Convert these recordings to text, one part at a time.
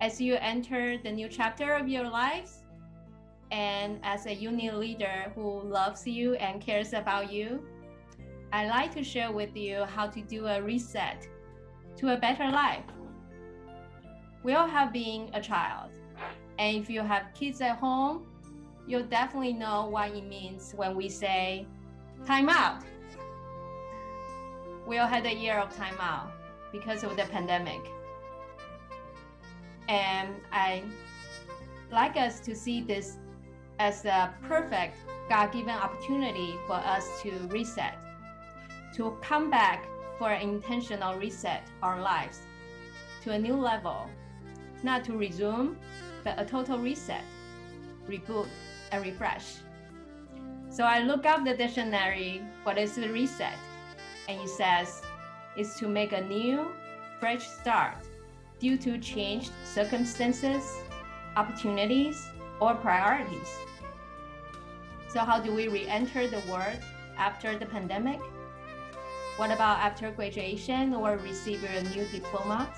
as you enter the new chapter of your lives and as a union leader who loves you and cares about you, I'd like to share with you how to do a reset to a better life. We all have been a child, and if you have kids at home, you'll definitely know what it means when we say time out. We all had a year of time out because of the pandemic. And I like us to see this as a perfect God given opportunity for us to reset, to come back for an intentional reset our lives to a new level, not to resume, but a total reset, reboot, and refresh. So I look up the dictionary, what is the reset? And it says it's to make a new, fresh start due to changed circumstances, opportunities, or priorities. So how do we re-enter the world after the pandemic? What about after graduation or receiving a new diplomas?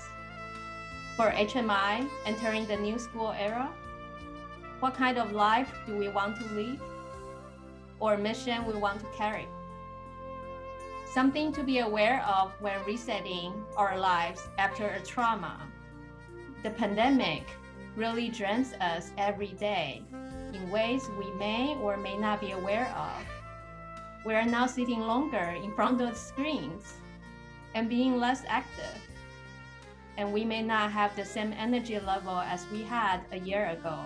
For HMI, entering the new school era? What kind of life do we want to live? Or mission we want to carry? Something to be aware of when resetting our lives after a trauma. The pandemic really drains us every day in ways we may or may not be aware of we are now sitting longer in front of screens and being less active. And we may not have the same energy level as we had a year ago.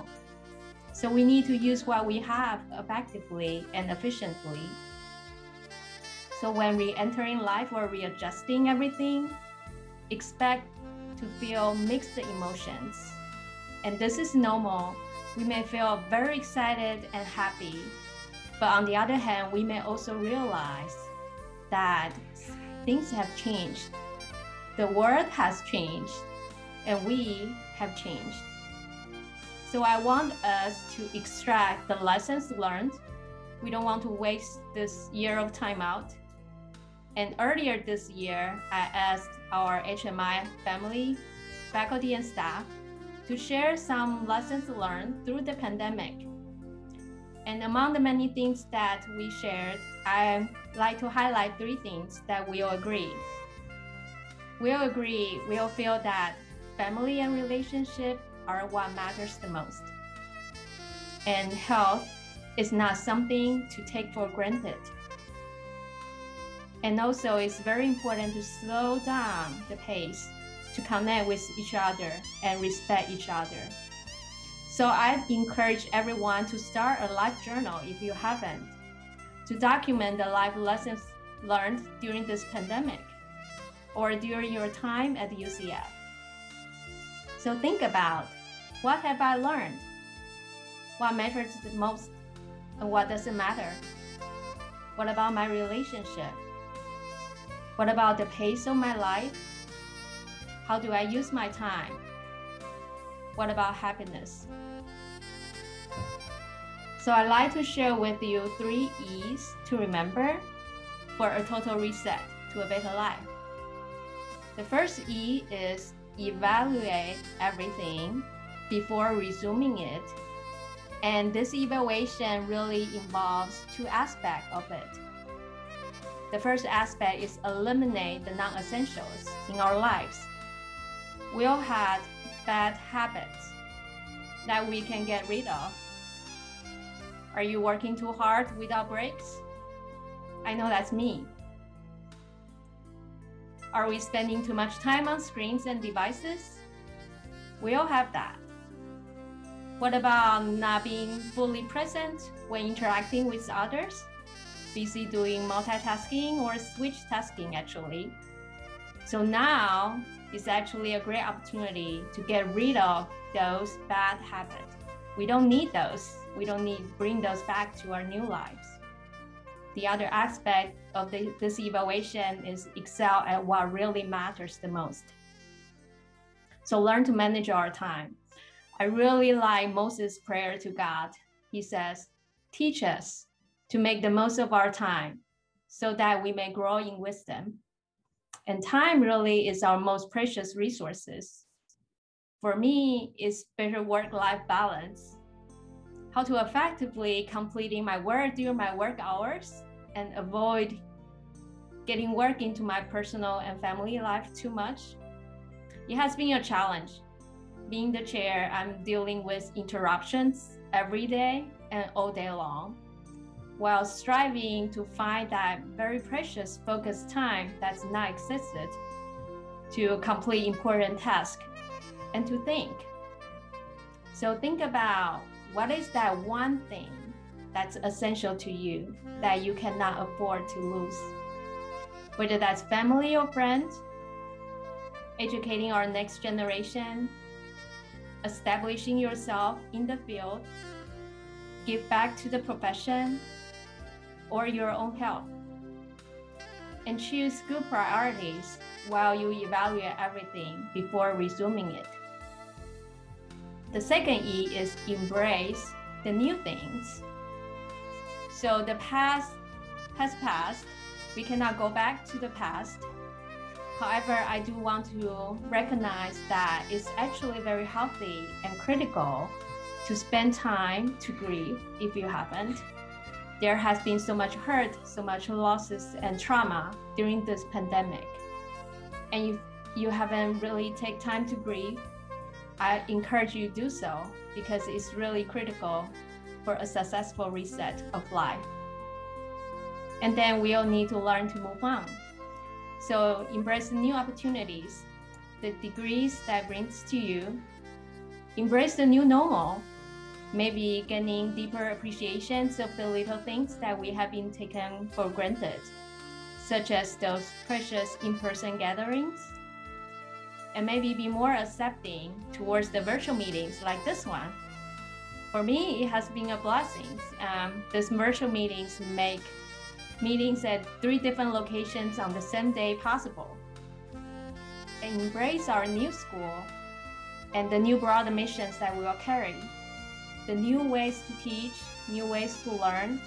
So we need to use what we have effectively and efficiently. So when re-entering life or readjusting everything, expect to feel mixed emotions. And this is normal. We may feel very excited and happy but on the other hand, we may also realize that things have changed. The world has changed, and we have changed. So I want us to extract the lessons learned. We don't want to waste this year of time out. And earlier this year, I asked our HMI family, faculty, and staff to share some lessons learned through the pandemic and among the many things that we shared, I like to highlight three things that we all agree. We all agree, we all feel that family and relationship are what matters the most. And health is not something to take for granted. And also, it's very important to slow down the pace to connect with each other and respect each other. So I encourage everyone to start a life journal if you haven't, to document the life lessons learned during this pandemic or during your time at UCF. So think about what have I learned? What matters the most and what doesn't matter? What about my relationship? What about the pace of my life? How do I use my time? What about happiness? So I'd like to share with you three E's to remember for a total reset to a better life. The first E is evaluate everything before resuming it. And this evaluation really involves two aspects of it. The first aspect is eliminate the non-essentials in our lives. We all had bad habits that we can get rid of are you working too hard without breaks? I know that's me. Are we spending too much time on screens and devices? We all have that. What about not being fully present when interacting with others? Busy doing multitasking or switch tasking, actually. So now is actually a great opportunity to get rid of those bad habits. We don't need those we don't need bring those back to our new lives. The other aspect of the, this evaluation is excel at what really matters the most. So learn to manage our time. I really like Moses' prayer to God. He says, teach us to make the most of our time so that we may grow in wisdom. And time really is our most precious resources. for me, it's better work-life balance. How to effectively completing my work during my work hours and avoid getting work into my personal and family life too much. It has been a challenge. Being the chair, I'm dealing with interruptions every day and all day long, while striving to find that very precious focused time that's not existed to complete important tasks and to think. So think about what is that one thing that's essential to you that you cannot afford to lose. Whether that's family or friends, educating our next generation, establishing yourself in the field, give back to the profession, or your own health. And choose good priorities while you evaluate everything before resuming it. The second E is embrace the new things. So the past has passed. We cannot go back to the past. However, I do want to recognize that it's actually very healthy and critical to spend time to grieve if you haven't. There has been so much hurt, so much losses and trauma during this pandemic. And if you haven't really take time to grieve, I encourage you to do so because it's really critical for a successful reset of life. And then we all need to learn to move on. So embrace the new opportunities, the degrees that brings to you. Embrace the new normal, maybe gaining deeper appreciations of the little things that we have been taken for granted, such as those precious in-person gatherings, and maybe be more accepting towards the virtual meetings like this one. For me, it has been a blessing. Um, these virtual meetings make meetings at three different locations on the same day possible. Embrace our new school and the new broader missions that we will carry, the new ways to teach, new ways to learn,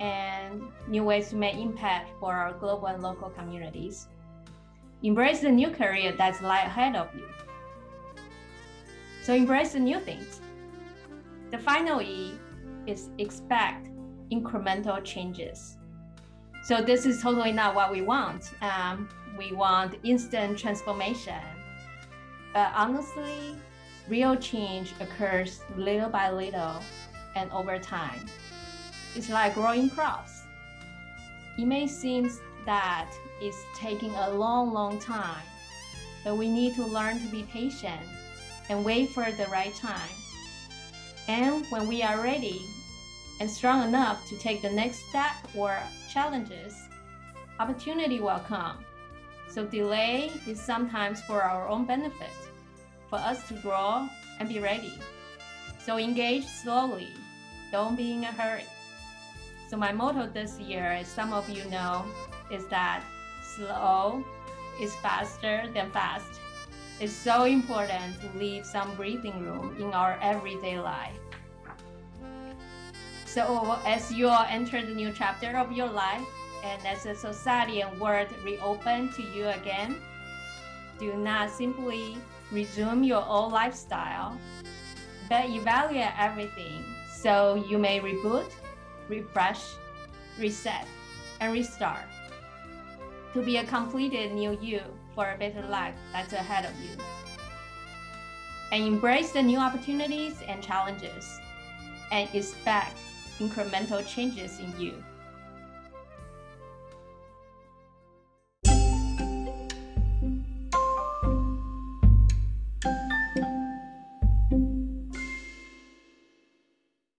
and new ways to make impact for our global and local communities. Embrace the new career that's lie ahead of you. So embrace the new things. The final E is expect incremental changes. So this is totally not what we want. Um, we want instant transformation. But honestly, real change occurs little by little and over time. It's like growing crops. It may seem that it's taking a long, long time, but we need to learn to be patient and wait for the right time. And when we are ready, and strong enough to take the next step or challenges, opportunity will come. So delay is sometimes for our own benefit, for us to grow and be ready. So engage slowly, don't be in a hurry. So my motto this year, as some of you know, is that slow is faster than fast. It's so important to leave some breathing room in our everyday life. So as you all enter the new chapter of your life, and as the society and world reopen to you again, do not simply resume your old lifestyle, but evaluate everything so you may reboot, refresh, reset, and restart to be a completed new you for a better life that's ahead of you. And embrace the new opportunities and challenges and expect incremental changes in you.